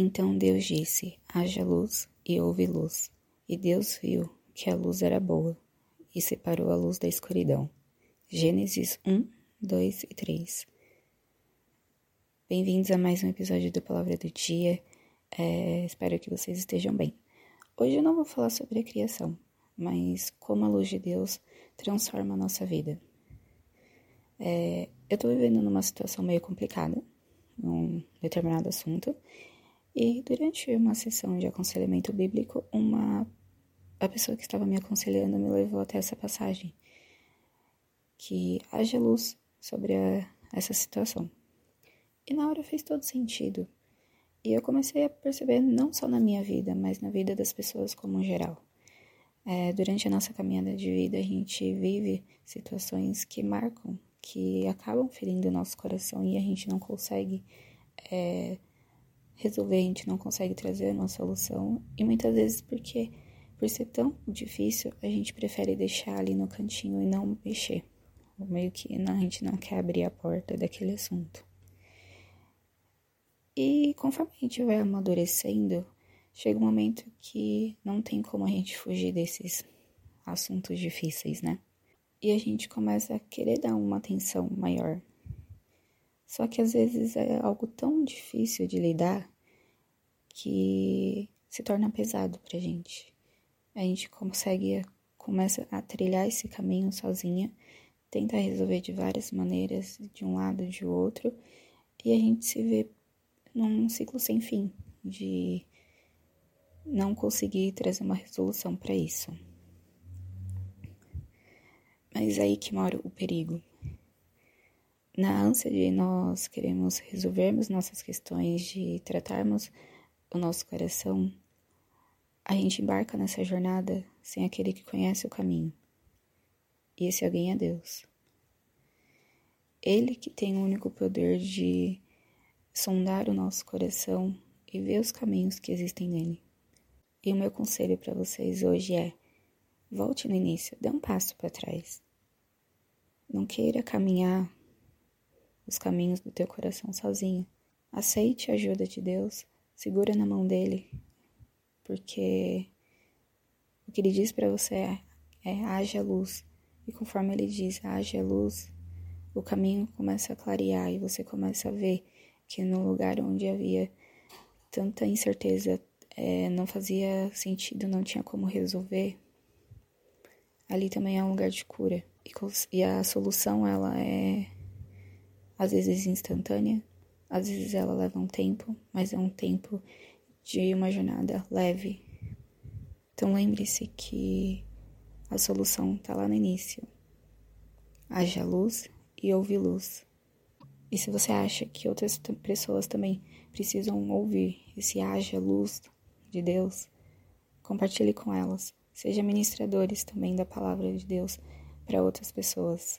Então Deus disse: haja luz, e houve luz. E Deus viu que a luz era boa, e separou a luz da escuridão. Gênesis 1, 2 e 3. Bem-vindos a mais um episódio do Palavra do Dia. É, espero que vocês estejam bem. Hoje eu não vou falar sobre a criação, mas como a luz de Deus transforma a nossa vida. É, eu tô vivendo numa situação meio complicada, num determinado assunto, e durante uma sessão de aconselhamento bíblico, uma a pessoa que estava me aconselhando me levou até essa passagem que haja luz sobre a, essa situação. E na hora fez todo sentido. E eu comecei a perceber não só na minha vida, mas na vida das pessoas como um geral. É, durante a nossa caminhada de vida, a gente vive situações que marcam, que acabam ferindo o nosso coração e a gente não consegue é, resolver, a gente não consegue trazer uma solução. E muitas vezes porque, por ser tão difícil, a gente prefere deixar ali no cantinho e não mexer. Meio que a gente não quer abrir a porta daquele assunto. E conforme a gente vai amadurecendo, chega um momento que não tem como a gente fugir desses assuntos difíceis, né? E a gente começa a querer dar uma atenção maior só que às vezes é algo tão difícil de lidar que se torna pesado pra gente. A gente consegue, começa a trilhar esse caminho sozinha, tenta resolver de várias maneiras, de um lado de outro, e a gente se vê num ciclo sem fim de não conseguir trazer uma resolução para isso. Mas é aí que mora o perigo na ânsia de nós queremos resolvermos nossas questões, de tratarmos o nosso coração, a gente embarca nessa jornada sem aquele que conhece o caminho. E esse alguém é Deus. Ele que tem o único poder de sondar o nosso coração e ver os caminhos que existem nele. E o meu conselho para vocês hoje é: volte no início, dê um passo para trás. Não queira caminhar os caminhos do teu coração sozinho. Aceite a ajuda de Deus, segura na mão dele, porque o que ele diz para você é, é haja luz. E conforme ele diz haja luz, o caminho começa a clarear e você começa a ver que no lugar onde havia tanta incerteza, é, não fazia sentido, não tinha como resolver, ali também é um lugar de cura. E a solução, ela é às vezes instantânea, às vezes ela leva um tempo, mas é um tempo de uma jornada leve. Então lembre-se que a solução está lá no início. Haja luz e ouve luz. E se você acha que outras pessoas também precisam ouvir esse haja luz de Deus, compartilhe com elas. Seja ministradores também da palavra de Deus para outras pessoas.